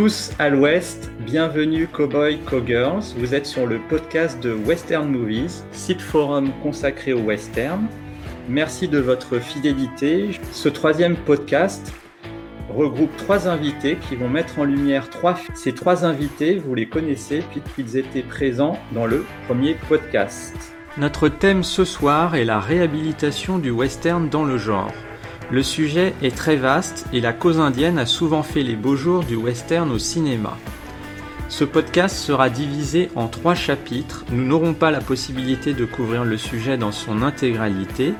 Tous à l'Ouest, bienvenue Cowboy Cowgirls. Vous êtes sur le podcast de Western Movies, site forum consacré au western. Merci de votre fidélité. Ce troisième podcast regroupe trois invités qui vont mettre en lumière trois. Ces trois invités, vous les connaissez puisqu'ils étaient présents dans le premier podcast. Notre thème ce soir est la réhabilitation du western dans le genre. Le sujet est très vaste et la cause indienne a souvent fait les beaux jours du western au cinéma. Ce podcast sera divisé en trois chapitres. Nous n'aurons pas la possibilité de couvrir le sujet dans son intégralité.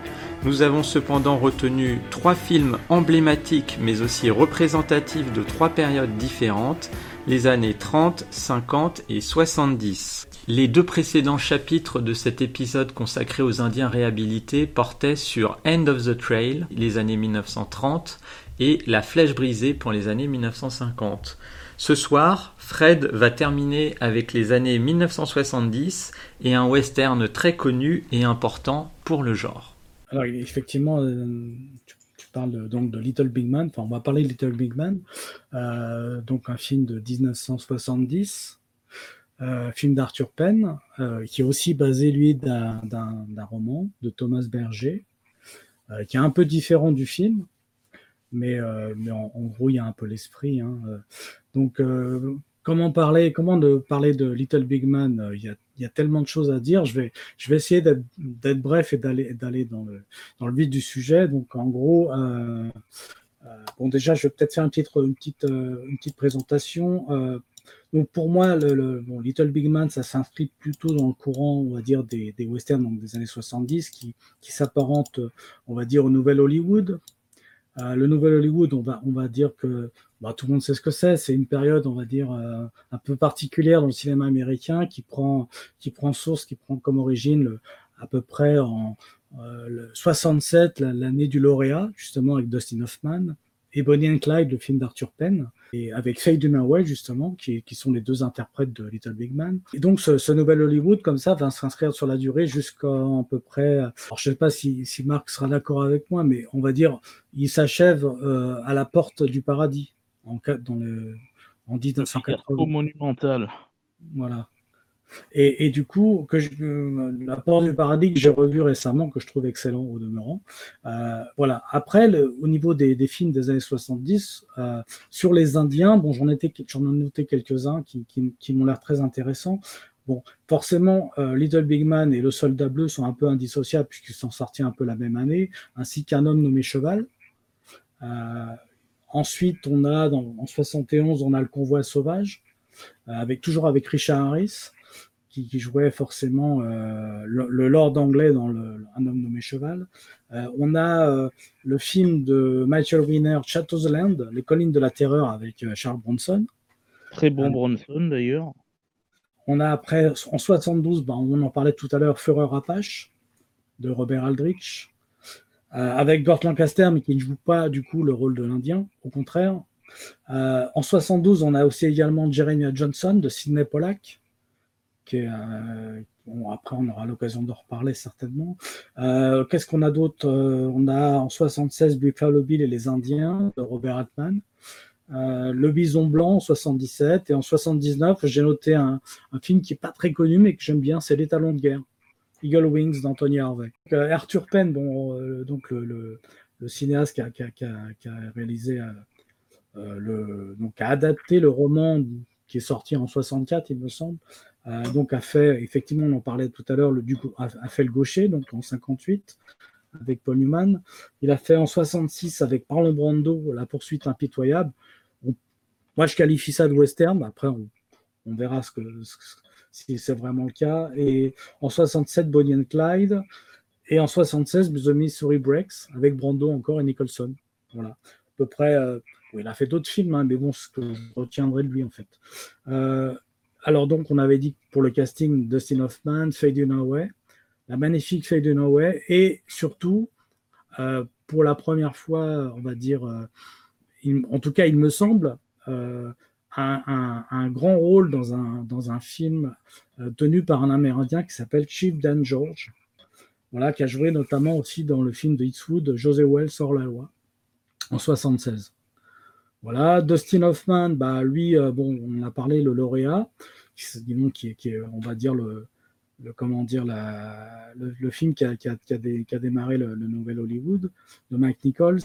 Nous avons cependant retenu trois films emblématiques mais aussi représentatifs de trois périodes différentes, les années 30, 50 et 70. Les deux précédents chapitres de cet épisode consacré aux Indiens réhabilités portaient sur End of the Trail, les années 1930, et La Flèche brisée pour les années 1950. Ce soir, Fred va terminer avec les années 1970 et un western très connu et important pour le genre. Alors effectivement, euh, tu, parles donc de Little Big Man, enfin on va parler de Little Big Man, euh, donc un film de 1970 euh, film d'Arthur Penn, euh, qui est aussi basé, lui, d'un roman de Thomas Berger, euh, qui est un peu différent du film, mais, mais en, gros, il y a un peu l'esprit. Hein, donc, comment parler, comment de parler de Little Big Man il y, a, y, a, tellement de choses à dire. Je vais, je vais essayer d'être bref et d'aller dans le, dans le vif du sujet. Donc, en gros, bon, déjà, je vais peut-être faire une petite, une petite, une petite présentation. Donc pour moi, le, Little Big Man, ça s'inscrit plutôt dans le courant, on va dire, des, westerns des années 70, qui, qui s'apparentent, on va dire, au Nouvel Hollywood. Euh, le Nouvel Hollywood, on va, on va dire que bah, tout le monde sait ce que c'est. C'est une période, on va dire, euh, un peu particulière dans le cinéma américain qui prend, qui prend source, qui prend comme origine à peu près en 67, euh, l'année du lauréat, justement avec Dustin Hoffman, et Bonnie and Clyde, le film d'Arthur Penn et avec Faye Dunaway justement, qui, qui, sont les deux interprètes de Little Big Man. Et donc ce, ce nouvel Hollywood comme ça va s'inscrire sur la durée jusqu'à à peu près. Alors je ne sais pas si, si Marc sera d'accord avec moi, mais on va dire il s'achève euh, à la porte du paradis en, dans le, en 1980. monumental. Voilà. Et, du coup, que euh, la porte du paradis que j'ai revu récemment, que je trouve excellent au demeurant. Euh, voilà. Après, au niveau des, films des années 70, euh, sur les Indiens, bon, j'en ai noté quelques-uns qui, m'ont l'air très intéressants. Bon, forcément, Little Big Man et Le Soldat Bleu sont un peu indissociables puisqu'ils sont sortis un peu la même année, ainsi qu'un homme nommé Cheval. ensuite, on a en 71, on a Le Convoi Sauvage, avec toujours avec Richard Harris qui, jouait forcément euh, le, Lord anglais dans le, Un homme nommé Cheval. Euh, on a euh, le film de Michael Winner, Land, Les collines de la terreur avec Charles Bronson. Très bon Bronson d'ailleurs. On a après, en 72, ben, on en parlait tout à l'heure, Fureur Apache de Robert Aldrich. avec Gort Lancaster, mais qui ne joue pas du coup le rôle de l'Indien, au contraire. en 72, on a aussi également Jeremiah Johnson de Sidney Pollack. Euh, après, on aura l'occasion d'en reparler certainement. Euh, qu'est-ce qu'on a d'autre? Euh, On a en 76 Buffalo Bill et les Indiens de Robert Altman. le Bison Blanc en 77 et en 79 j'ai noté un, film qui est pas très connu mais que j'aime bien, c'est Les Talons de guerre, Eagle Wings d'Anthony Harvey. Arthur Penn, bon, donc le, cinéaste qui a, réalisé, le, donc a adapté le roman qui est sorti en 64 il me semble, euh, donc a fait, effectivement, on en parlait tout à l'heure, le a, fait le gaucher, donc en 58 avec Paul Newman. Il a fait en 66 avec Marlon Brando La poursuite impitoyable. moi, je qualifie ça de western. Après, on, verra si c'est vraiment le cas. Et en 67, Bonnie and Clyde. Et en 76, The Missouri Breaks avec Brando encore et Nicholson. Voilà. À peu près. Euh, il a fait d'autres films, hein, mais bon, ce que je retiendrai de lui, en fait. Euh, alors donc, on avait dit pour le casting Dustin Hoffman, Faye Dunaway, la magnifique Faye Dunaway, et surtout, euh, pour la première fois, on va dire, euh, en tout cas, il me semble, euh, un, grand rôle dans un, film tenu par un Amérindien qui s'appelle Chief Dan George, qui a joué notamment aussi dans le film de Eastwood, José Wells hors la loi, en 76. Voilà, Dustin Hoffman, bah lui, bon, on a parlé le lauréat, qui, qui est, on va dire le, le, comment dire, la, le, film qui a, qui, a, qui, a qui a, démarré le, nouvel Hollywood de Mike Nichols.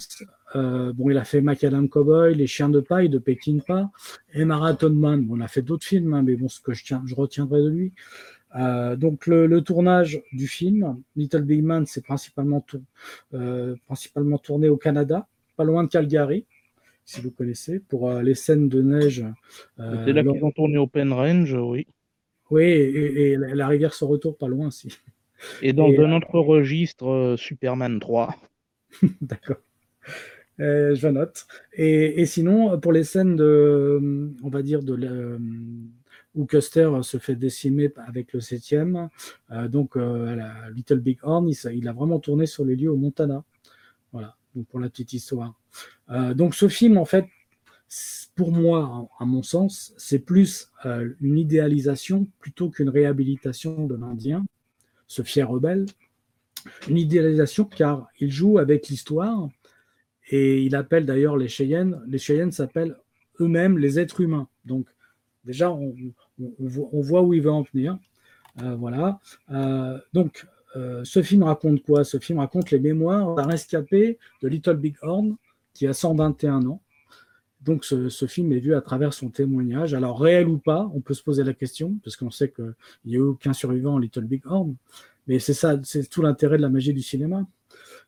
Euh, bon, il a fait Macadam Cowboy, Les Chiens de paille de Peckinpah et Marathon Man. Bon, on a fait d'autres films, hein, mais bon, ce que je, retiendrai de lui. Euh, donc le, le, tournage du film, Little Big Man, c'est principalement, euh, principalement tourné au Canada, pas loin de Calgary, si vous connaissez, pour euh, les scènes de neige. Euh, c'est là qu'ils ont tourné Open Range, oui. Oui, et, la rivière se retourne pas loin aussi. Et dans un autre registre, euh, Superman 3. D'accord. Euh, je note. Et, sinon, pour les scènes de, on va dire, de, où Custer se fait décimer avec le septième, euh, donc la Little Big Horn, il, il, a vraiment tourné sur les lieux au Montana. Voilà, donc pour la petite histoire. donc ce film, en fait, pour moi, à mon sens, c'est plus euh, une idéalisation plutôt qu'une réhabilitation de l'Indien, ce fier rebelle. Une idéalisation car il joue avec l'histoire et il appelle d'ailleurs les Cheyennes, les Cheyennes s'appellent eux-mêmes les êtres humains. Donc déjà, on, voit où il veut en venir. Euh, voilà. Euh, donc, ce film raconte quoi? Ce film raconte les mémoires d'un rescapé de Little Big Horn qui a 121 ans donc ce, film est vu à travers son témoignage. Alors réel ou pas, on peut se poser la question, parce qu'on sait qu'il n'y a eu aucun survivant en Little Big Horn. Mais c'est ça, c'est tout l'intérêt de la magie du cinéma.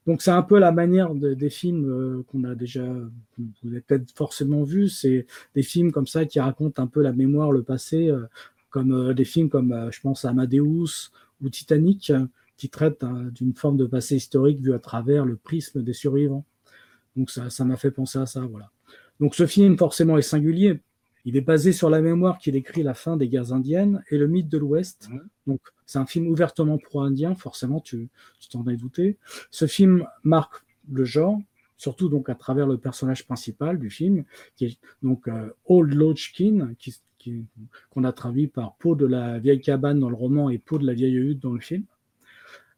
Donc c'est un peu la manière des films euh, qu'on a déjà, vous avez peut-être forcément vu, c'est des films comme ça qui racontent un peu la mémoire, le passé, euh, comme euh, des films comme, je pense, Amadeus ou Titanic, qui traitent hein, d'une forme de passé historique vu à travers le prisme des survivants. Donc ça m'a fait penser à ça, voilà. Donc ce film forcément est singulier. Il est basé sur la mémoire qu'il écrit la fin des guerres indiennes et le mythe de l'Ouest. Donc c'est un film ouvertement pro-indien, forcément tu t'en es douté. Ce film marque le genre, surtout donc à travers le personnage principal du film, qui est donc euh, Old Lodgkin, qui, qu'on a traduit par Peau de la vieille cabane dans le roman et Peau de la vieille hutte dans le film.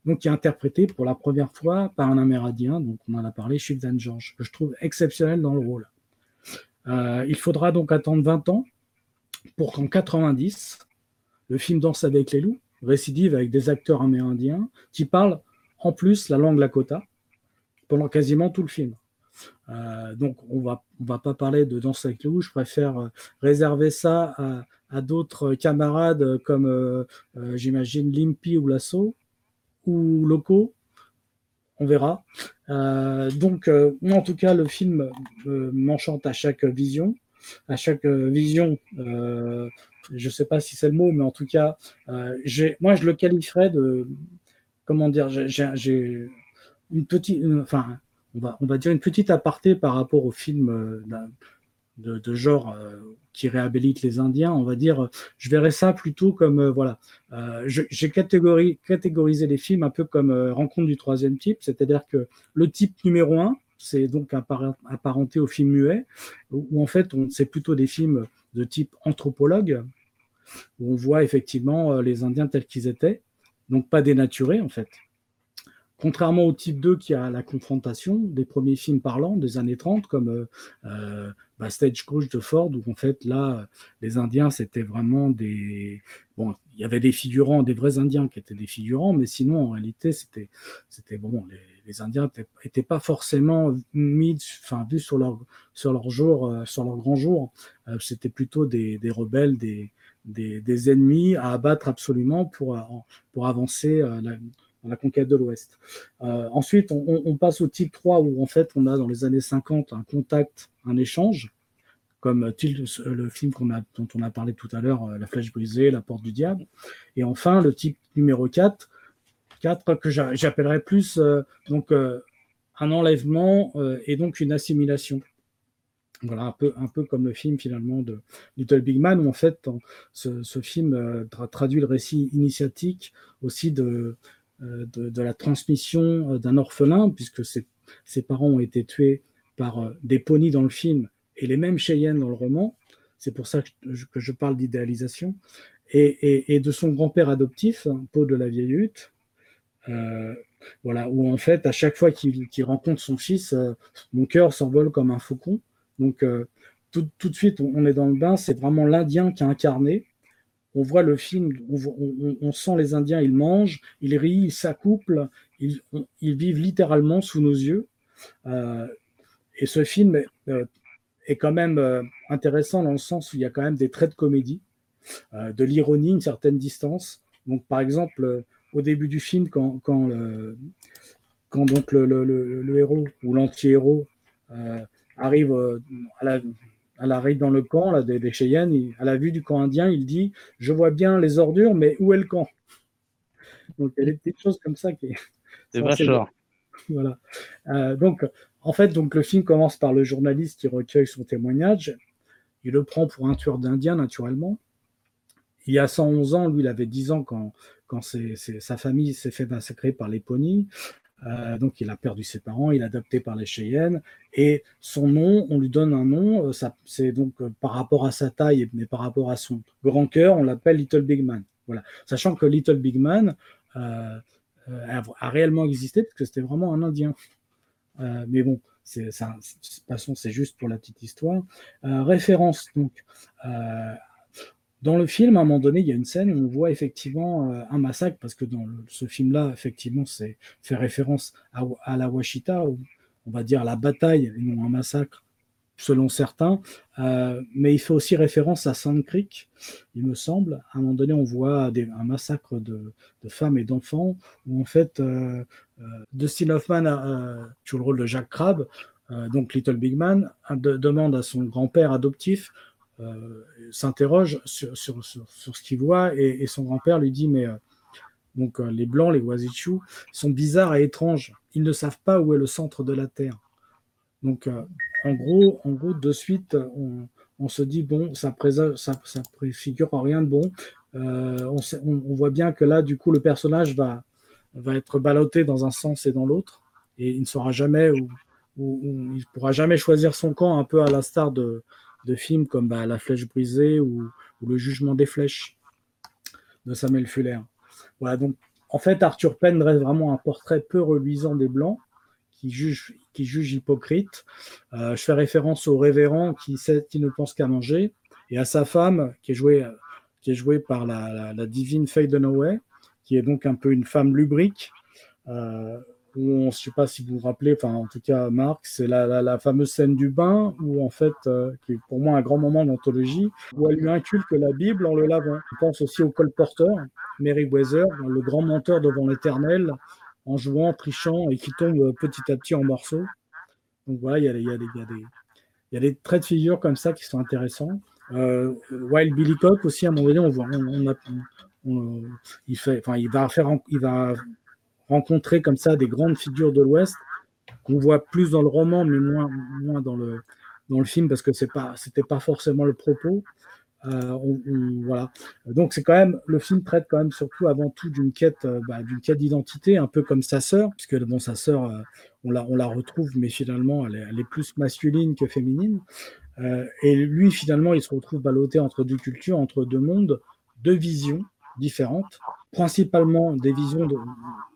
Donc, qui est interprété pour la première fois par un Amérindien, donc on en a parlé, Chief Dan George, que je trouve exceptionnel dans le rôle. Euh, il faudra donc attendre 20 ans pour qu'en 90, le film Danse avec les loups récidive avec des acteurs amérindiens qui parlent en plus la langue lakota pendant quasiment tout le film. Euh, donc on va, on va pas parler de Danse avec les loups, je préfère euh, réserver ça à, d'autres camarades comme j'imagine Limpy ou Lasso Loco on verra. Euh, donc, euh, en tout cas, le film euh, m'enchante à chaque vision. À chaque vision, je sais pas si c'est le mot, mais en tout cas, moi, je le qualifierais de. Comment dire J'ai une petite. enfin, on va, on va dire une petite aparté par rapport au film de, genre euh, qui réhabilite les Indiens, on va dire, je verrais ça plutôt comme, euh, voilà, euh, j'ai catégorisé les films un peu comme Rencontre du troisième type, c'est-à-dire que le type numéro un, c'est donc apparenté au film muet, où, en fait, c'est plutôt des films de type anthropologue, où on voit effectivement les Indiens tels qu'ils étaient, donc pas dénaturés en fait. Contrairement au type 2 qui a la confrontation des premiers films parlants des années 30, comme euh, euh bah, Stagecoach de Ford, où en fait là, les Indiens, c'était vraiment des... Bon, il y avait des figurants, des vrais Indiens qui étaient des figurants, mais sinon, en réalité, c'était, c'était bon, les, Indiens n'étaient pas forcément mis, enfin, vus sur leur, sur leur jour, euh, sur leur grand jour. Euh, c'était plutôt des, des rebelles, des, des, des, ennemis à abattre absolument pour, pour avancer la, la conquête de l'Ouest. Euh, ensuite, on, passe au type 3 où en fait on a dans les années 50 un contact, un échange, comme le film dont on a parlé tout à l'heure, euh, La flèche brisée, La porte du diable. Et enfin, le type numéro 4, 4 que j'appellerais plus euh, donc, un enlèvement et donc une assimilation. Voilà, un peu, un peu comme le film finalement de Little Big Man, où en fait ce, film traduit le récit initiatique aussi de, euh, de, la transmission euh, d'un orphelin, puisque ses, parents ont été tués par euh, des ponies dans le film et les mêmes Cheyennes dans le roman. C'est pour ça que je, parle d'idéalisation. Et, de son grand-père adoptif, hein, Paul de la Vieille Hutte, voilà, où en fait, à chaque fois qu'il rencontre son fils, mon cœur s'envole comme un faucon. Donc, tout, tout, de suite, on est dans le bain, c'est vraiment l'Indien qui a incarné. On voit le film, on, sent les Indiens, ils mangent, ils rient, ils s'accouplent, ils, vivent littéralement sous nos yeux. et ce film est quand même intéressant dans le sens où il y a quand même des traits de comédie, de l'ironie, une certaine distance. Donc, par exemple, au début du film, quand, le, le, héros ou l'anti-héros euh, arrive euh, à la, à la, dans le camp là, des, des Cheyennes, à la vue du camp indien, il dit Je vois bien les ordures, mais où est le camp? Donc, il y a des petites choses comme ça qui. C'est vachement. Voilà. Euh, donc, en fait, donc, le film commence par le journaliste qui recueille son témoignage. Il le prend pour un tueur d'Indiens, naturellement. Il y a 111 ans, lui, il avait 10 ans quand, quand sa famille s'est fait massacrer par les ponis. Euh, donc il a perdu ses parents, il est adopté par les Cheyennes et son nom, on lui donne un nom, euh, c'est donc euh, par rapport à sa taille mais par rapport à son grand cœur, on l'appelle Little Big Man. Voilà, sachant que Little Big Man a, réellement existé parce que c'était vraiment un Indien. mais bon, c'est c'est juste pour la petite histoire. référence donc dans le film, à un moment donné, il y a une scène où on voit effectivement euh, un massacre, parce que dans ce film-là, effectivement, c'est fait référence à, la Washita, on va dire la bataille, et non un massacre, selon certains. Euh, mais il fait aussi référence à Sand Creek, il me semble. À un moment donné, on voit un massacre de, femmes et d'enfants, où en fait, euh, Dustin Hoffman joue le rôle de Jack Crabbe, donc Little Big Man, demande à son grand-père adoptif s'interroge sur, sur, sur, ce qu'il voit et, son grand-père lui dit mais euh, donc euh, les blancs, les Wazichu, sont bizarres et étranges. Ils ne savent pas où est le centre de la Terre. Donc en gros, en gros, de suite, on, se dit bon, ça, ça, ça préfigure rien de bon. On, voit bien que là, du coup, le personnage va, va être ballotté dans un sens et dans l'autre, et il ne saura jamais où, où, où il pourra jamais choisir son camp, un peu à l'instar de, de films comme bah, La Flèche brisée ou, Le Jugement des flèches de Samuel Fuller. Voilà, donc en fait, Arthur Penn reste vraiment un portrait peu reluisant des Blancs qui juge, hypocrite. Euh, je fais référence au révérend qui, ne pense qu'à manger et à sa femme qui est jouée, qui est jouée par la, divine Faye Dunaway, qui est donc un peu une femme lubrique. Euh, je ne sais pas si vous vous rappelez, enfin en tout cas Marc, c'est la, fameuse scène du bain où en fait, euh, qui est pour moi un grand moment d'anthologie, où elle lui inculque la Bible en le lavant. Je pense aussi au colporteur, Mary Weather, le grand menteur devant l'éternel, en jouant, trichant et qui tombe petit à petit en morceaux. Donc voilà, il y a, y, a des, traits de figure comme ça qui sont intéressants. Euh, Wild Billy Cock aussi, à un moment donné, on voit, il, il va faire, il va rencontrer comme ça des grandes figures de l'Ouest qu'on voit plus dans le roman, mais moins, moins dans, le, dans le film parce que c'est pas, pas forcément le propos. Euh, voilà. Donc c'est quand même le film traite quand même surtout avant tout d'une quête, euh, bah, d'une quête d'identité, un peu comme sa sœur, puisque bon sa sœur, euh, on la, on la retrouve, mais finalement elle est, elle est plus masculine que féminine. et lui finalement il se retrouve ballotté entre deux cultures, entre deux mondes, deux visions différentes principalement des visions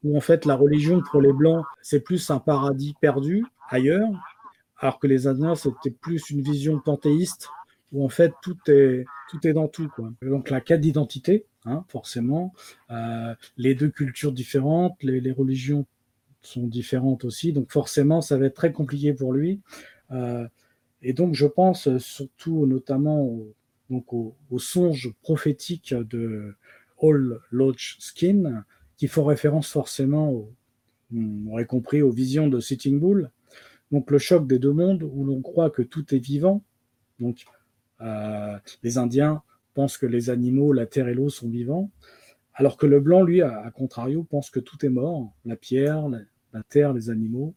où en fait la religion pour les blancs c'est plus un paradis perdu ailleurs, alors que les Indiens c'était plus une vision panthéiste où en fait tout est tout est dans tout quoi. Donc la quête d'identité, hein, forcément, euh, les deux cultures différentes, les, religions sont différentes aussi, donc forcément ça va être très compliqué pour lui. Euh, et donc je pense surtout notamment donc au, au songe de All Lodge Skin, qui font référence forcément, aurait compris, aux visions de Sitting Bull. Donc le choc des deux mondes où l'on croit que tout est vivant. Donc euh, les Indiens pensent que les animaux, la terre et l'eau sont vivants, alors que le blanc, lui, à, contrario, pense que tout est mort, la pierre, la, terre, les animaux,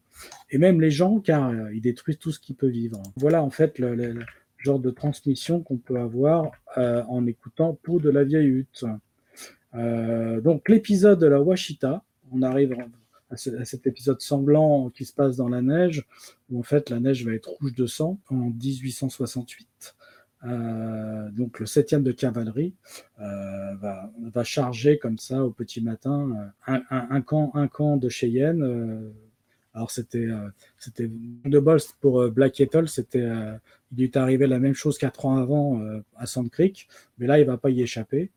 et même les gens, car euh, ils détruisent tout ce qui peut vivre. Voilà en fait le, genre de transmission qu'on peut avoir euh, en écoutant Peau de la vieille hutte. Euh, donc l'épisode de la Washita, on arrive à, cet épisode sanglant qui se passe dans la neige, où en fait la neige va être rouge de sang en 1868. Euh, donc le 7e de cavalerie euh, va, charger comme ça au petit matin un, camp, un camp de Cheyenne Alors c'était de bol pour Black Kettle, c'était il est arrivé la même chose quatre ans avant à Sand Creek, mais là il va pas y échapper.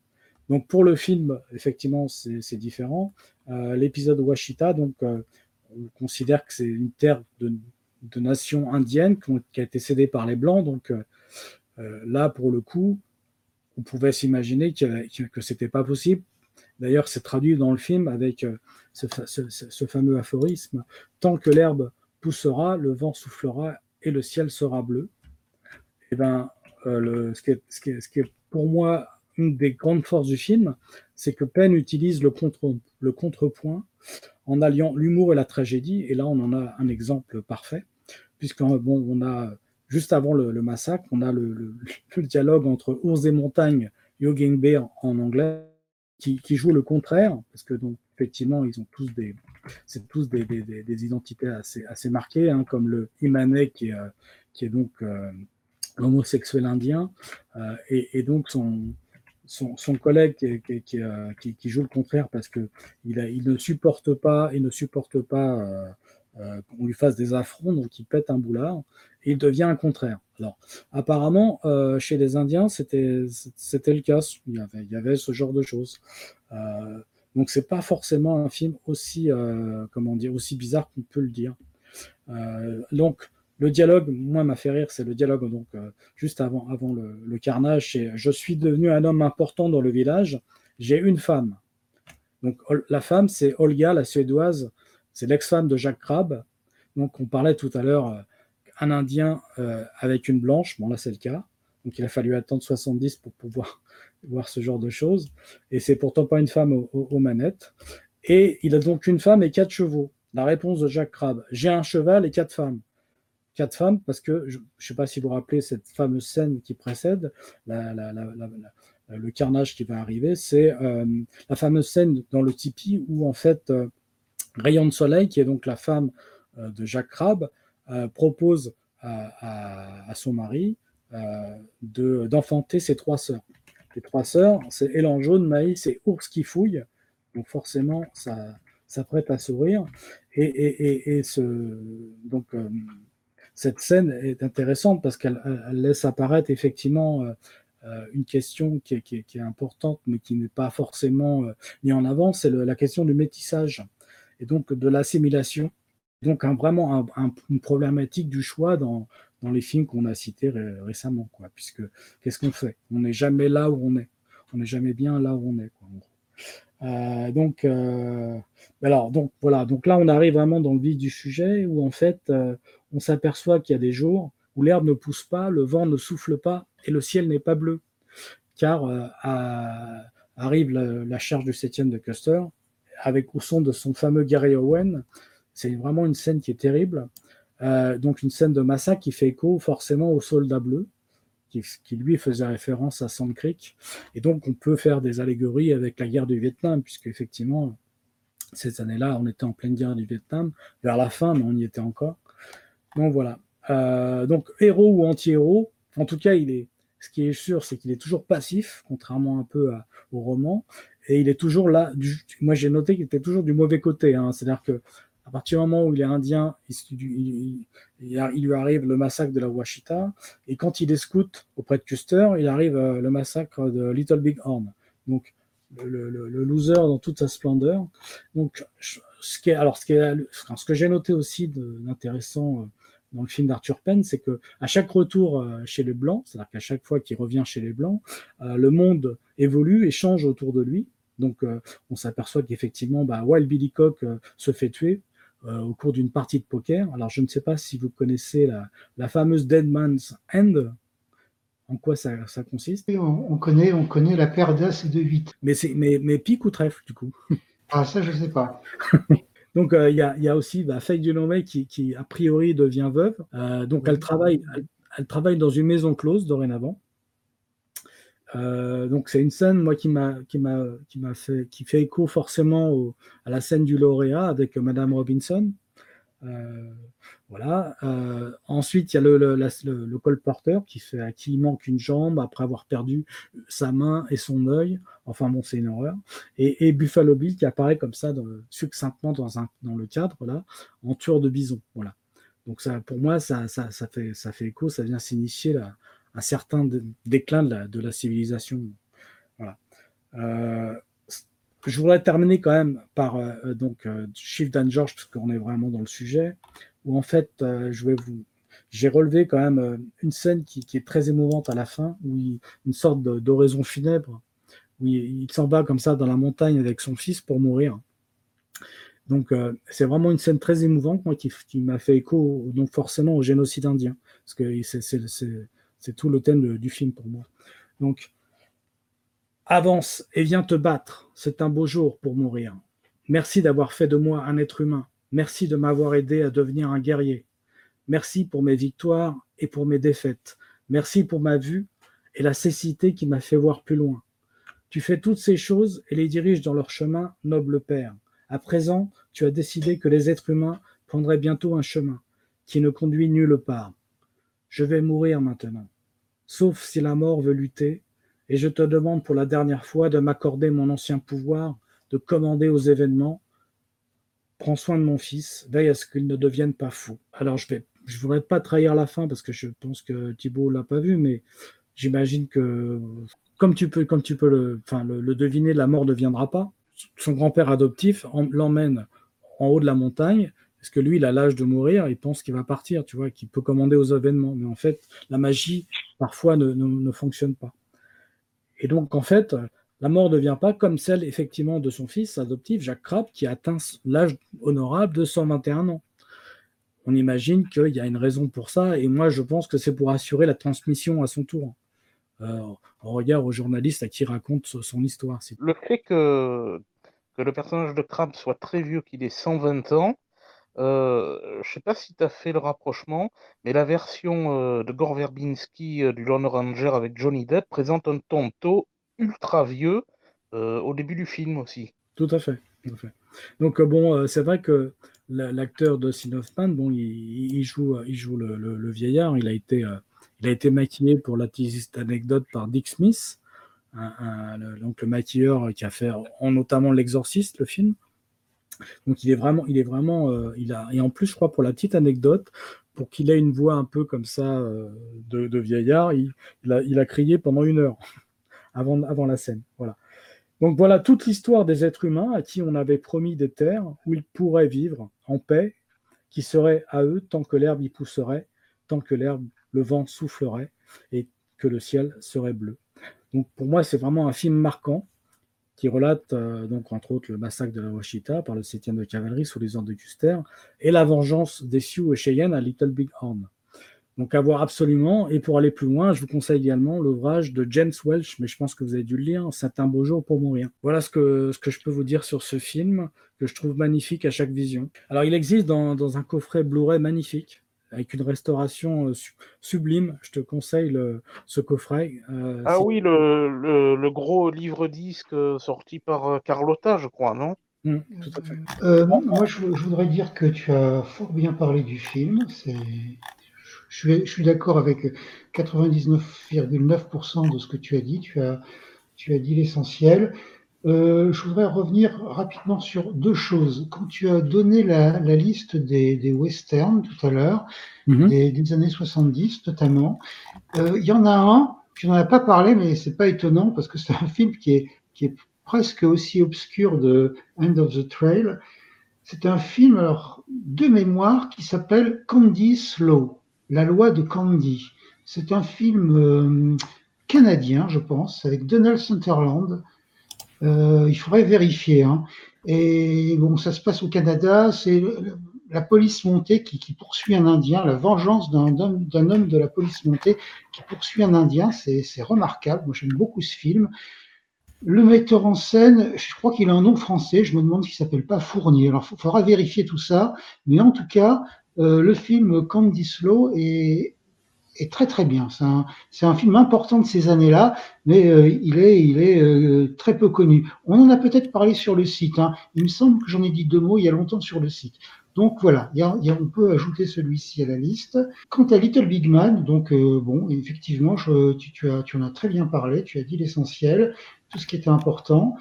Donc pour le film, effectivement, c'est différent. L'épisode Washita, donc on considère que c'est une terre de, nation indienne qui, a été cédée par les blancs. Donc là, pour le coup, on pouvait s'imaginer que, que, c'était pas possible. D'ailleurs, c'est traduit dans le film avec euh, ce, fameux aphorisme Tant que l'herbe poussera, le vent soufflera et le ciel sera bleu. Et eh ben, euh, est, ce, qui est, pour moi une des grandes forces du film, c'est que Penn utilise le, contre, le contrepoint en alliant l'humour et la tragédie. Et là, on en a un exemple parfait, puisqu'on bon, on a juste avant le, massacre, on a le, dialogue entre ours et montagne, Yogeng Bear en anglais, qui, joue le contraire, parce que donc effectivement, ils ont tous des, c'est tous des, identités assez, assez marquées, hein, comme le Imane qui est, euh, qui est donc euh, l'homosexuel indien, euh, et, donc son, son, collègue qui, qui, joue le contraire parce que il, ne supporte pas, il ne supporte pas euh, qu'on lui fasse des affronts, donc il pète un boulard, et il devient un contraire. Alors, apparemment, euh, chez les Indiens, c'était le cas, il y, avait, il y avait ce genre de choses. Euh, donc, c'est pas forcément un film aussi, euh, comment dire, aussi bizarre qu'on peut le dire. donc, le dialogue, moi, m'a fait rire, c'est le dialogue donc juste avant, le carnage. C'est je suis devenu un homme important dans le village. J'ai une femme. Donc, la femme, c'est Olga, la suédoise, c'est l'ex-femme de Jacques Crabbe. Donc, on parlait tout à l'heure euh, un Indien euh, avec une blanche. Bon, là, c'est le cas. Donc, il a fallu attendre 70 pour pouvoir voir ce genre de choses. Et c'est pourtant pas une femme aux, manettes. Et il a donc une femme et quatre chevaux. La réponse de Jacques Crabbe j'ai un cheval et quatre femmes. Quatre femmes, parce que je ne sais pas si vous vous rappelez cette fameuse scène qui précède le carnage qui va arriver. C'est euh, la fameuse scène dans le tipi où, en fait, Rayon de Soleil, qui est donc la femme euh, de Jacques Crabbe, euh, propose à, son mari euh, d'enfanter ses trois sœurs. Les trois sœurs, c'est Élan jaune, Maïs et Ours qui fouille. Donc forcément, ça, ça prête à sourire. Et, ce, donc, cette scène est intéressante parce qu'elle laisse apparaître effectivement une question qui est, importante, mais qui n'est pas forcément mise en avant, c'est la question du métissage et donc de l'assimilation. Donc vraiment une problématique du choix dans, dans les films qu'on a cités récemment, quoi, puisque qu'est-ce qu'on fait? On n'est jamais là où on est. On n'est jamais bien là où on est. Euh, donc, euh, alors, donc voilà. Donc là, on arrive vraiment dans le vif du sujet où en fait, euh, on s'aperçoit qu'il y a des jours où l'herbe ne pousse pas, le vent ne souffle pas et le ciel n'est pas bleu, car arrive la, charge du septième de Custer avec au son de son fameux Gary Owen. C'est vraiment une scène qui est terrible. Euh, donc une scène de massacre qui fait écho forcément au soldat bleu, qui, lui faisait référence à Sand Creek. Et donc on peut faire des allégories avec la guerre du Vietnam, puisque effectivement, cette année-là, on était en pleine guerre du Vietnam, vers la fin, mais on y était encore. Donc voilà. Euh, donc héros ou anti-héros, en tout cas, il est, ce qui est sûr, c'est qu'il est toujours passif, contrairement un peu au roman et il est toujours là. moi, j'ai noté qu'il était toujours du mauvais côté. Hein. C'est-à-dire que à partir du moment où il est indien, il, lui arrive le massacre de la Washita, et quand il est scout auprès de Custer, il arrive euh, le massacre de Little Big Horn. Donc, le, loser dans toute sa splendeur. Donc, ce qui est, alors, ce, ce que j'ai noté aussi d'intéressant euh, dans le film d'Arthur Penn, c'est que à chaque retour euh, chez les Blancs, c'est-à-dire qu'à chaque fois qu'il revient chez les Blancs, le monde évolue et change autour de lui. Donc, euh, on s'aperçoit qu'effectivement, bah, Wild Billy Cock euh, se fait tuer euh, au cours d'une partie de poker. Alors, je ne sais pas si vous connaissez la, fameuse Dead Man's End. En quoi ça, consiste? On, connaît, on connaît la paire d'As et de 8. Mais, mais, mais pique ou trèfle, du coup? Ah, ça, je ne sais pas. donc, il y, a, aussi bah, Faye Dunomé qui, qui, a priori, devient veuve. donc, elle, travaille, elle, travaille dans une maison close dorénavant. Euh, donc c'est une scène moi qui m'a qui m'a qui m'a fait qui fait écho forcément à la scène du lauréat avec Madame Robinson Euh, voilà. Euh, ensuite, il y a le, le, le, colporteur qui fait à qui il manque une jambe après avoir perdu sa main et son œil. Enfin bon, c'est une horreur. Et, Buffalo Bill qui apparaît comme ça succinctement dans, un, dans le cadre là, en tueur de bison. Voilà. Donc ça, pour moi, ça, ça, ça fait, ça fait écho, ça vient s'initier un certain déclin de la, de la civilisation. Voilà. Euh, je voudrais terminer quand même par euh, donc euh, Chief Dan George, parce qu'on est vraiment dans le sujet, où en fait, euh, je vais vous, j'ai relevé quand même une scène qui, est très émouvante à la fin, où une sorte d'oraison funèbre, où il, s'en va comme ça dans la montagne avec son fils pour mourir. Donc c'est vraiment une scène très émouvante, moi, qui, qui m'a fait écho donc forcément au génocide indien, parce que c'est tout le thème du film pour moi. Donc Avance et viens te battre, c'est un beau jour pour mourir. Merci d'avoir fait de moi un être humain. Merci de m'avoir aidé à devenir un guerrier. Merci pour mes victoires et pour mes défaites. Merci pour ma vue et la cécité qui m'a fait voir plus loin. Tu fais toutes ces choses et les diriges dans leur chemin, noble Père. À présent, tu as décidé que les êtres humains prendraient bientôt un chemin qui ne conduit nulle part. Je vais mourir maintenant. Sauf si la mort veut lutter, et je te demande pour la dernière fois de m'accorder mon ancien pouvoir de commander aux événements. Prends soin de mon fils, veille à ce qu'il ne devienne pas fou. Alors je vais, je voudrais pas trahir la fin parce que je pense que Thibault l'a pas vu, mais j'imagine que comme tu peux, comme tu peux le, deviner, la mort ne viendra pas. Son grand-père adoptif l'emmène en haut de la montagne parce que lui, il a l'âge de mourir, il pense qu'il va partir, tu vois, qu'il peut commander aux événements. Mais en fait, la magie, parfois, ne, ne fonctionne pas. Et donc, en fait, la mort ne vient pas comme celle, effectivement, de son fils adoptif, Jacques Crabb, qui atteint l'âge honorable de 121 ans. On imagine qu'il y a une raison pour ça, et moi, je pense que c'est pour assurer la transmission à son tour, euh, en regard au journaliste à qui raconte son histoire. Le fait que, que le personnage de Crabbe soit très vieux, qu'il ait 120 ans, euh, je sais pas si tu as fait le rapprochement, mais la version euh, de Gore Verbinski euh, du Lone Ranger avec Johnny Depp présente un tonto ultra vieux au début du film aussi. Tout à fait. Donc bon, c'est vrai que l'acteur de Hoffman, bon, il, joue, il joue le, vieillard. Il a été, il a été maquillé pour la petite anecdote par Dick Smith, donc le maquilleur qui a fait notamment L'Exorciste, le film. Donc il est vraiment, il est vraiment, euh, il a, et en plus je crois pour la petite anecdote, pour qu'il ait une voix un peu comme ça euh, de, vieillard, il, a, crié pendant une heure avant, avant la scène. Voilà. Donc voilà toute l'histoire des êtres humains à qui on avait promis des terres où ils pourraient vivre en paix, qui seraient à eux tant que l'herbe y pousserait, tant que l'herbe, le vent soufflerait et que le ciel serait bleu. Donc pour moi c'est vraiment un film marquant qui relate euh, donc entre autres le massacre de la Washita par le 7e de cavalerie sous les ordres de Custer et la vengeance des Sioux et Cheyenne à Little Big Horn. Donc à voir absolument. Et pour aller plus loin, je vous conseille également l'ouvrage de James Welch, mais je pense que vous avez dû le lire, C'est un beau jour pour mourir. Voilà ce que, ce que je peux vous dire sur ce film, que je trouve magnifique à chaque vision. Alors il existe dans, dans un coffret Blu-ray magnifique, avec une restauration euh, sublime. Je te conseille ce coffret. Euh, ah oui, le, gros livre-disque euh, sorti par Carlotta, je crois, non? Mmh, tout à fait. moi, je, voudrais dire que tu as fort bien parlé du film. Je suis, d'accord avec 99,9% de ce que tu as dit. Tu as, tu as dit l'essentiel. Euh, je voudrais revenir rapidement sur deux choses. Quand tu as donné la, liste des, westerns tout à l'heure, mhm. des, années 70 notamment, euh, il y en a un, je n'en ai pas parlé, mais c'est pas étonnant parce que c'est un film qui est, qui est presque aussi obscur de End of the Trail. C'est un film alors, de mémoire qui s'appelle Candy's Law, la loi de Candy. C'est un film euh, canadien, je pense, avec Donald Sutherland il faudrait vérifier. Hein. Et bon, ça se passe au Canada. C'est la police montée qui, poursuit un Indien, la vengeance d'un homme, de la police montée qui poursuit un Indien. C'est remarquable. Moi, j'aime beaucoup ce film. Le metteur en scène, je crois qu'il a un nom français. Je me demande s'il s'appelle pas Fournier. Alors, il faudra vérifier tout ça. Mais en tout cas, euh, le film Candy Slow est, est très très bien. C'est un, film important de ces années-là, mais il est, il est très peu connu. On en a peut-être parlé sur le site. Hein. Il me semble que j'en ai dit deux mots il y a longtemps sur le site. Donc voilà, on peut ajouter celui-ci à la liste. Quant à Little Big Man, donc bon, effectivement, tu, as, tu en as très bien parlé, tu as dit l'essentiel, tout ce qui était important.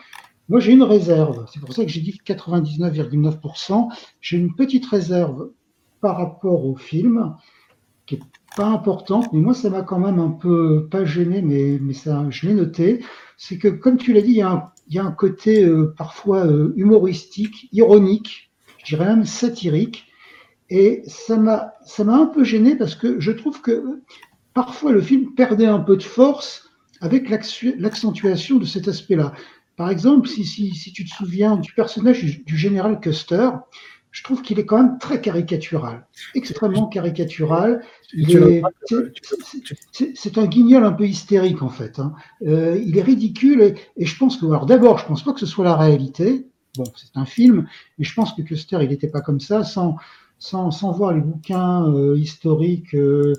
Moi, j'ai une réserve. C'est pour ça que j'ai dit 99,9%. J'ai une petite réserve par rapport au film, qui est pas importante, mais moi, ça m'a quand même un peu, pas gêné, mais, mais ça, je l'ai noté. C'est que, comme tu l'as dit, il y a un, il y a un côté euh, parfois euh, humoristique, ironique, je dirais même satirique. Et ça m'a, ça m'a un peu gêné parce que je trouve que parfois le film perdait un peu de force avec l'accentuation de cet aspect-là. Par exemple, si, si, si, tu te souviens du personnage du, général Custer, je trouve qu'il est quand même très caricatural, extrêmement caricatural. C'est un guignol un peu hystérique en fait. Hein. Euh, il est ridicule et, et je pense que, alors d'abord, je pense pas que ce soit la réalité. Bon, c'est un film, mais je pense que Custer, il n'était pas comme ça, sans, sans, sans voir les bouquins euh, historiques euh,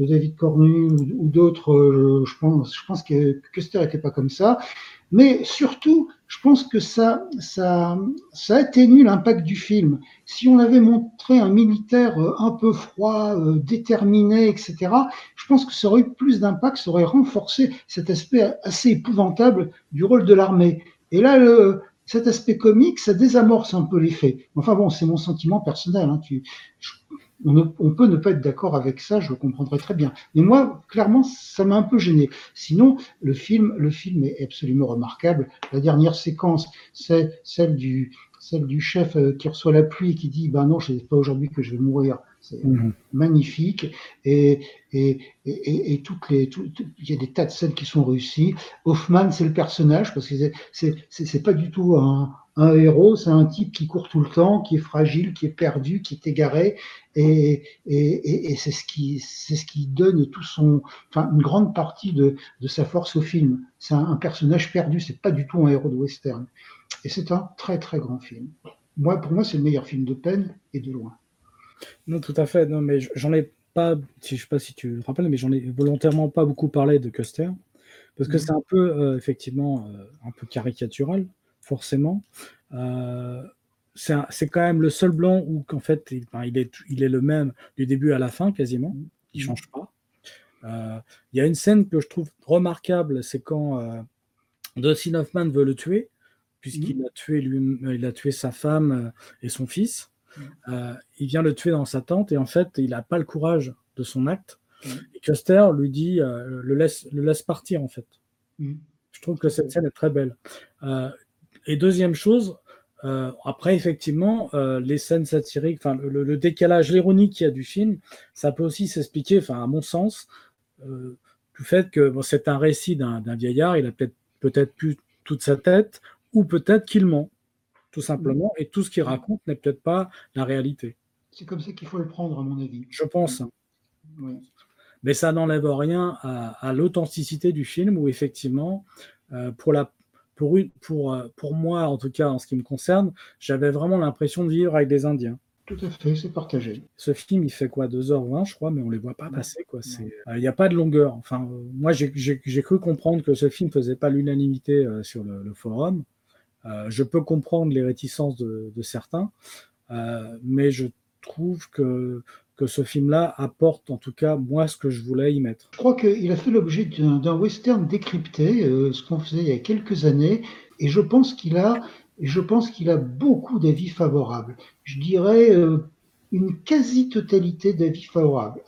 de David Cornu ou, ou d'autres. Euh, je pense, je pense que Custer n'était pas comme ça. Mais surtout, je pense que ça, ça, ça atténue l'impact du film. Si on avait montré un militaire euh, un peu froid, euh, déterminé, etc., je pense que ça aurait eu plus d'impact, ça aurait renforcé cet aspect assez épouvantable du rôle de l'armée. Et là, le, cet aspect comique, ça désamorce un peu l'effet. Enfin bon, c'est mon sentiment personnel. Hein. Tu, on, peut ne pas être d'accord avec ça, je le comprendrai très bien. Mais moi, clairement, ça m'a un peu gêné. Sinon, le film, le film est absolument remarquable. La dernière séquence, c'est celle du, celle du chef euh, qui reçoit la pluie et qui dit, ben non, c'est pas aujourd'hui que je vais mourir. C'est mhm. magnifique. Et, et, et, et, toutes les, il y a des tas de scènes qui sont réussies. Hoffman, c'est le personnage parce que c'est, c'est, pas du tout un, un héros, c'est un type qui court tout le temps, qui est fragile, qui est perdu, qui est égaré, et, et, et c'est ce qui, c'est ce qui donne tout son, enfin une grande partie de, de sa force au film. C'est un, un, personnage perdu, c'est pas du tout un héros de western, et c'est un très très grand film. Moi, pour moi, c'est le meilleur film de peine et de loin. Non, tout à fait. Non, mais j'en ai pas, je sais pas si tu te rappelles, mais j'en ai volontairement pas beaucoup parlé de Custer parce que mm. c'est un peu euh, effectivement euh, un peu caricatural, forcément. Euh, c'est quand même le seul blanc où qu'en fait il, il, est, il est le même du début à la fin quasiment, il mm. change pas. Il y a une scène que je trouve remarquable, c'est quand Dustin Hoffman veut le tuer, puisqu'il mm. a tué lui, il a tué sa femme et son fils. Euh, il vient le tuer dans sa tente et en fait, il n'a pas le courage de son acte. Et Custer lui dit, euh, le, laisse, le laisse partir en fait. Je trouve que cette scène est très belle. Euh, et deuxième chose, après, effectivement, les scènes satiriques, enfin, le, décalage, l'ironie qu'il y a du film, ça peut aussi s'expliquer, à mon sens, du fait que bon, c'est un récit d'un vieillard, il a peut-être peut-être plus toute sa tête, ou peut-être qu'il ment tout simplement, et tout ce qu'il raconte n'est peut-être pas la réalité. C'est comme ça qu'il faut le prendre, à mon avis. Je pense. Mais ça n'enlève rien à, l'authenticité du film, où effectivement, euh, pour, la, pour, pour, euh, pour moi, en tout cas en ce qui me concerne, j'avais vraiment l'impression de vivre avec des Indiens. Tout à fait, c'est partagé. Ce film, il fait quoi 2h20, je crois, mais on ne les voit pas passer. Il n'y a pas de longueur. Enfin, moi, j'ai cru comprendre que ce film ne faisait pas l'unanimité euh, sur le, forum. Euh, je peux comprendre les réticences de, certains, euh, mais je trouve que, que ce film-là apporte en tout cas moi ce que je voulais y mettre. Je crois qu'il a fait l'objet d'un western décrypté, euh, ce qu'on faisait il y a quelques années, et je pense qu'il a, je a beaucoup d'avis favorables. Je dirais une quasi-totalité d'avis favorables.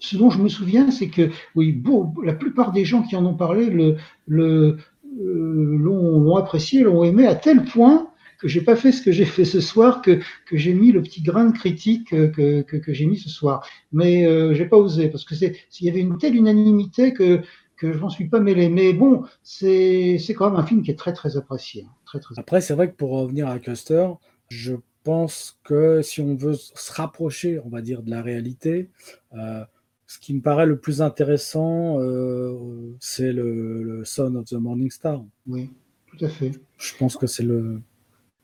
ce dont je me souviens, c'est que oui, la plupart des gens qui en ont parlé euh, l'ont apprécié, l'ont aimé à tel point que j'ai pas fait ce que j'ai fait ce soir, que, que j'ai mis le petit grain de critique que, que, que j'ai mis ce soir. Mais euh, j'ai pas osé parce que c'est s'il y avait une telle unanimité que que je m'en suis pas mêlé. Mais bon, c'est c'est quand même un film qui est très très apprécié. Hein. Très, très Après, c'est vrai que pour revenir à Custer, je pense que si on veut se rapprocher, on va dire, de la réalité, euh, ce qui me paraît le plus intéressant, euh, c'est le, Son of the Morning Star. Oui, tout à fait. Je pense que c'est le,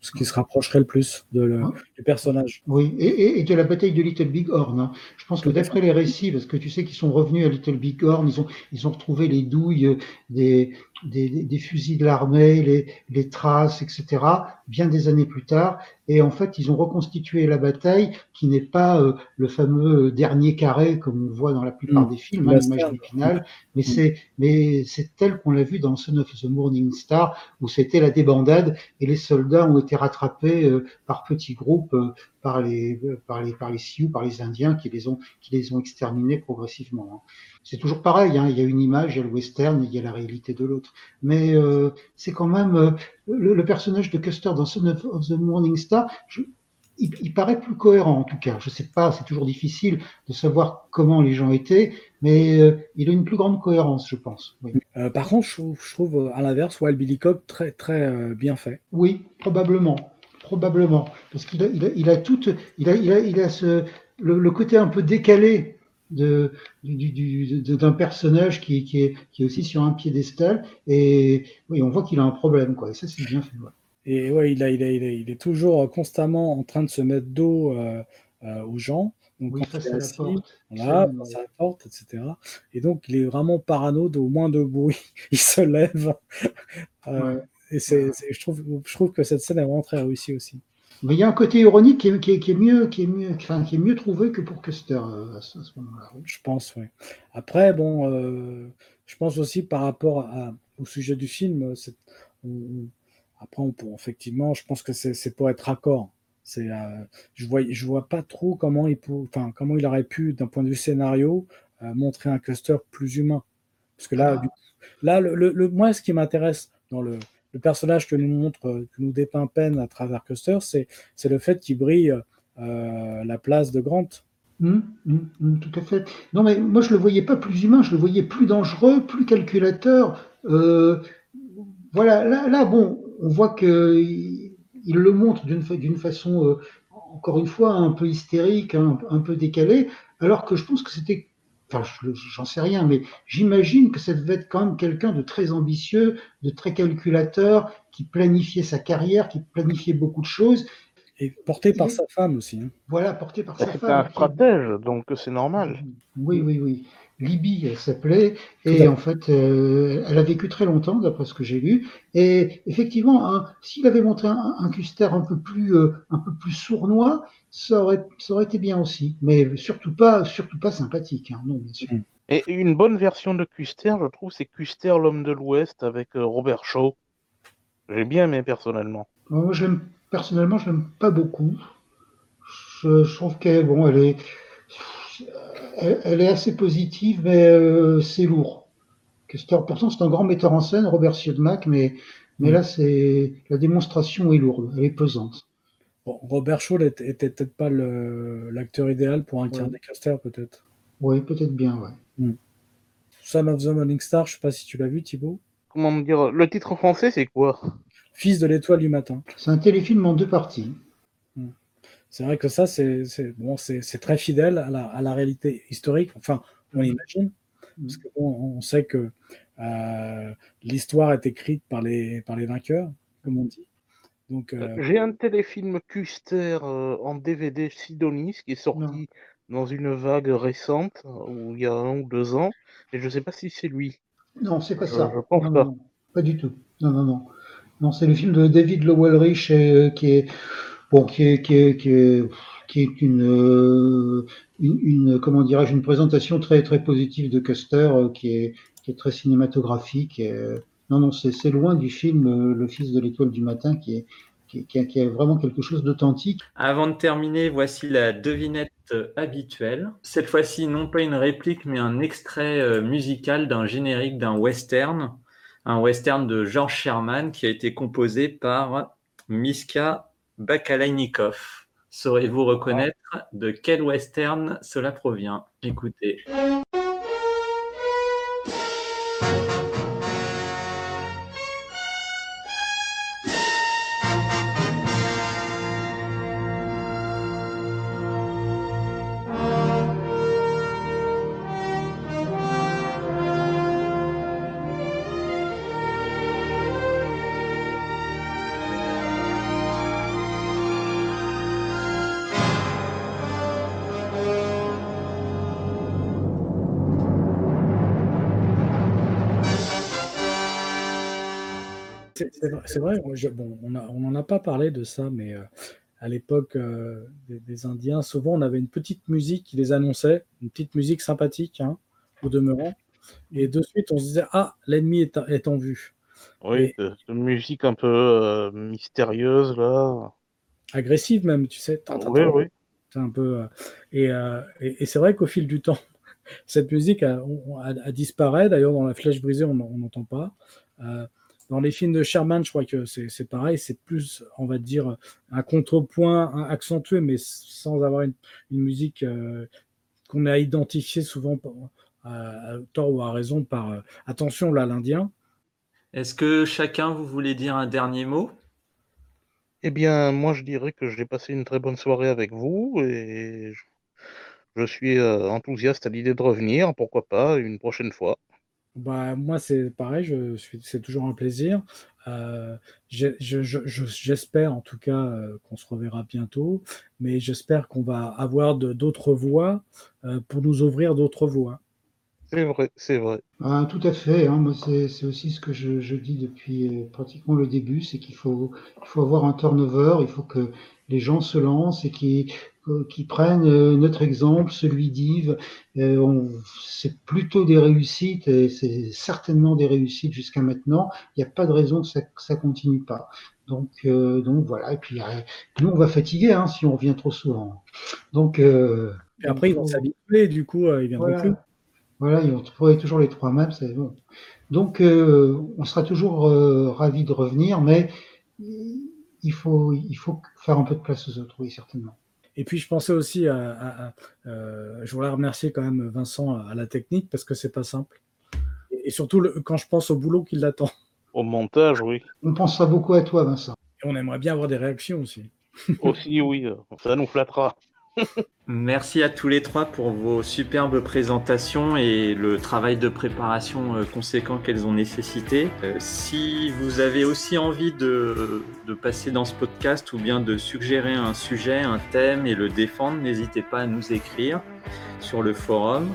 ce qui se rapprocherait le plus de le, du personnage. Oui, et, et, de la bataille de Little Big Horn. Hein. Je pense que d'après les récits, parce que tu sais qu'ils sont revenus à Little Big Horn, ils ont, ils ont retrouvé les douilles des, des, des fusils de l'armée, les, les traces, etc., bien des années plus tard. Et en fait, ils ont reconstitué la bataille qui n'est pas euh, le fameux dernier carré comme on voit dans la plupart mmh. des films, hein, l'image mais mmh. c'est mais c'est tel qu'on l'a vu dans Son of the Morning Star où c'était la débandade et les soldats ont été rattrapés euh, par petits groupes euh, par les par les par les Sioux, par les Indiens qui les ont qui les ont exterminés progressivement. Hein. C'est toujours pareil, hein, il y a une image, il y a le western, il y a la réalité de l'autre. Mais euh, c'est quand même euh, le, le, personnage de Custer dans Son of, the Morning Star. Je, il, il, paraît plus cohérent en tout cas. Je sais pas, c'est toujours difficile de savoir comment les gens étaient, mais euh, il a une plus grande cohérence, je pense. Oui. Euh, par contre, je, je trouve à l'inverse Wild Billy Cobb très très euh, bien fait. Oui, probablement, probablement, parce qu'il a, il a, il a tout, il a, il a, il a ce, le, le côté un peu décalé de, du, du, d'un personnage qui, qui, est, qui est aussi sur un piédestal. Et oui, on voit qu'il a un problème, quoi. Et ça, c'est bien fait. Ouais. Et ouais, il, a, il, a, il, a, il, est toujours constamment en train de se mettre dos euh, euh, aux gens. Donc, oui, face à la porte. Voilà, face à la porte, etc. Et donc, il est vraiment parano au moins de bruit. il se lève. euh, ouais. Et c'est, c'est, je, trouve, je trouve que cette scène est vraiment très réussie aussi. Mais il y a un côté ironique qui est, qui est, qui est mieux, qui est mieux, enfin, qui est mieux trouvé que pour Custer euh, à ce, moment-là. Oui. Je pense, oui. Après, bon, euh, je pense aussi par rapport à, au sujet du film, c'est, on, après, on peut, effectivement, je pense que c'est pour être raccord. C'est, euh, je vois, je vois pas trop comment il, peut, enfin, comment il aurait pu, d'un point de vue scénario, euh, montrer un Custer plus humain. Parce que là, ah. du, là, le, le, le, moi, ce qui m'intéresse dans le, le, personnage que nous montre, que nous dépeint Penn à travers Custer, c'est, le fait qu'il brille euh, la place de Grant. Mmh, mmh, mmh, tout à fait. Non, mais moi, je le voyais pas plus humain, je le voyais plus dangereux, plus calculateur. Euh, voilà, là, bon, on voit qu'il il le montre d'une façon, euh, encore une fois, un peu hystérique, un, un, peu décalée, alors que je pense que c'était, enfin, j'en sais rien, mais j'imagine que ça devait être quand même quelqu'un de très ambitieux, de très calculateur, qui planifiait sa carrière, qui planifiait beaucoup de choses. Et porté par et, sa femme aussi. Hein. Voilà, porté par sa femme. C'est un stratège, donc c'est normal. Oui, oui, oui. Libye, elle s'appelait, et en fait, euh, elle a vécu très longtemps, d'après ce que j'ai lu. Et effectivement, hein, s'il avait montré un, un, Custer un peu plus, euh, un peu plus sournois, ça aurait, ça aurait été bien aussi, mais surtout pas, surtout pas sympathique, hein, non, bien sûr. Et une bonne version de Custer, je trouve, c'est Custer, l'homme de l'Ouest, avec euh, Robert Shaw. J'ai bien aimé personnellement. Moi, j'aime personnellement, je l'aime pas beaucoup. Je, je trouve qu'elle, bon, elle est elle, elle, est assez positive, mais euh, c'est lourd. Custer, pourtant, c'est un grand metteur en scène, Robert Siodmak, mais, mais là, c'est la démonstration est lourde, elle est pesante. Bon, Robert Shaw était, était peut-être pas l'acteur idéal pour incarner ouais. Custer, peut-être. Oui, peut-être bien, ouais. Mm. Son of the Morning Star, je sais pas si tu l'as vu, Thibaut. Comment me dire Le titre en français, c'est quoi? Fils de l'étoile du matin. C'est un téléfilm en deux parties. Mm c'est vrai que ça, c'est bon, très fidèle à la, à la, réalité historique, enfin, on imagine, parce qu'on on sait que euh, l'histoire est écrite par les, par les vainqueurs, comme on dit. Donc, euh... J'ai un téléfilm Custer euh, en DVD Sidonis qui est sorti non. dans une vague récente, où il y a un ou deux ans, et je ne sais pas si c'est lui. Non, c'est pas ça. Je pense non, pas. Non, pas du tout. Non, non, non. Non, c'est le film de David Lowell Rich euh, qui est bon, qui est, qui est, qui est, qui est une, euh, une, une, comment dirais-je, une présentation très, très positive de Custer, euh, qui est, qui est très cinématographique. Et, non, non, c'est loin du film euh, Le Fils de l'étoile du matin, qui est, qui, qui, vraiment quelque chose d'authentique. Avant de terminer, voici la devinette habituelle. Cette fois-ci, non pas une réplique, mais un extrait musical d'un générique d'un western, un western de George Sherman qui a été composé par Miska Bakalainikov. Saurez-vous reconnaître de quel western cela provient? Écoutez. C'est vrai, bon, on n'en a, pas parlé de ça, mais à l'époque des, Indiens, souvent on avait une petite musique qui les annonçait, une petite musique sympathique, hein, au demeurant. Et de suite, on se disait Ah, l'ennemi est, en vue. Oui, une musique un peu mystérieuse, là. Agressive, même, tu sais. oui, oui. C'est un peu. et, et c'est vrai qu'au fil du temps, cette musique a, disparu. D'ailleurs, dans La Flèche brisée, on n'entend pas. Euh, dans les films de Sherman, je crois que c'est pareil. C'est plus, on va dire, un contrepoint accentué, mais sans avoir une, musique euh, qu'on a identifiée souvent à, tort ou à raison par euh, attention là, l'Indien. Est-ce que chacun, vous voulez dire un dernier mot? Eh bien, moi, je dirais que j'ai passé une très bonne soirée avec vous et je suis euh, enthousiaste à l'idée de revenir, pourquoi pas, une prochaine fois. Bah, moi, c'est pareil, je c'est toujours un plaisir. Euh, j'espère en tout cas euh, qu'on se reverra bientôt, mais j'espère qu'on va avoir d'autres voix pour nous ouvrir d'autres voies. C'est vrai, c'est vrai. Ah, tout à fait. Hein. Moi, c'est aussi ce que je, dis depuis pratiquement le début, c'est qu'il faut, il faut avoir un turnover, il faut que les gens se lancent et qui qui prennent euh, notre exemple, celui d'Yves. Euh, c'est plutôt des réussites et c'est certainement des réussites jusqu'à maintenant. Il n'y a pas de raison que ça, que continue pas. Donc, euh, donc voilà. Et puis nous, on va fatiguer hein, si on revient trop souvent. Donc. et après, ils vont s'habituer. Du coup, ils viendront voilà. plus. Voilà, ils vont trouver toujours les trois mêmes. C'est bon. Donc, on sera toujours ravis de revenir, mais il faut, il faut faire un peu de place aux autres, oui, certainement. Et puis je pensais aussi à, euh, je voulais remercier quand même Vincent à la technique parce que c'est pas simple. Et, surtout quand je pense au boulot qui l'attend. Au montage, oui. On pensera beaucoup à toi, Vincent. Et on aimerait bien avoir des réactions aussi. aussi, oui, ça nous flattera. Merci à tous les trois pour vos superbes présentations et le travail de préparation euh, conséquent qu'elles ont nécessité. Euh, si vous avez aussi envie de, de, passer dans ce podcast ou bien de suggérer un sujet, un thème et le défendre, n'hésitez pas à nous écrire sur le forum.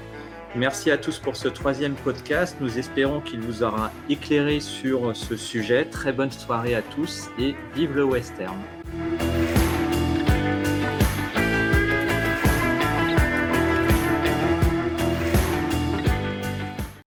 Merci à tous pour ce troisième podcast. Nous espérons qu'il vous aura éclairé sur ce sujet. Très bonne soirée à tous et vive le western.